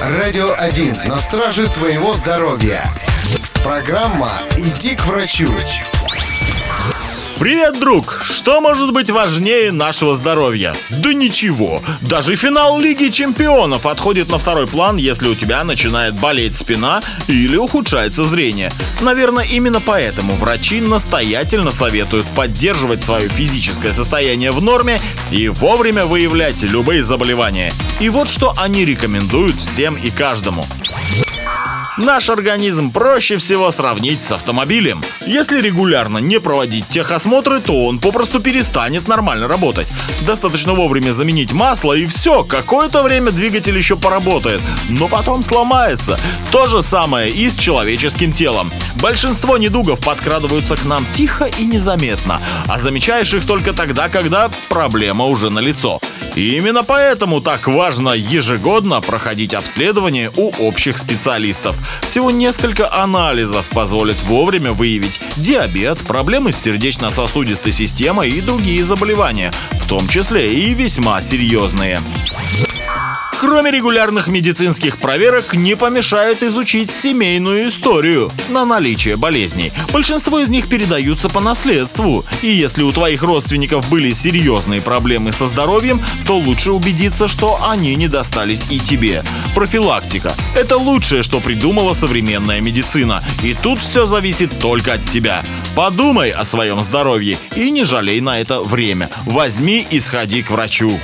Радио 1 на страже твоего здоровья. Программа «Иди к врачу». Привет, друг! Что может быть важнее нашего здоровья? Да ничего. Даже финал Лиги Чемпионов отходит на второй план, если у тебя начинает болеть спина или ухудшается зрение. Наверное, именно поэтому врачи настоятельно советуют поддерживать свое физическое состояние в норме и вовремя выявлять любые заболевания. И вот что они рекомендуют всем и каждому. Наш организм проще всего сравнить с автомобилем. Если регулярно не проводить техосмотры, то он попросту перестанет нормально работать. Достаточно вовремя заменить масло и все, какое-то время двигатель еще поработает, но потом сломается. То же самое и с человеческим телом. Большинство недугов подкрадываются к нам тихо и незаметно, а замечаешь их только тогда, когда проблема уже налицо. И именно поэтому так важно ежегодно проходить обследование у общих специалистов. Всего несколько анализов позволят вовремя выявить диабет, проблемы с сердечно-сосудистой системой и другие заболевания, в том числе и весьма серьезные. Кроме регулярных медицинских проверок, не помешает изучить семейную историю на наличие болезней. Большинство из них передаются по наследству. И если у твоих родственников были серьезные проблемы со здоровьем, то лучше убедиться, что они не достались и тебе. Профилактика – это лучшее, что придумала современная медицина. И тут все зависит только от тебя. Подумай о своем здоровье и не жалей на это время. Возьми и сходи к врачу.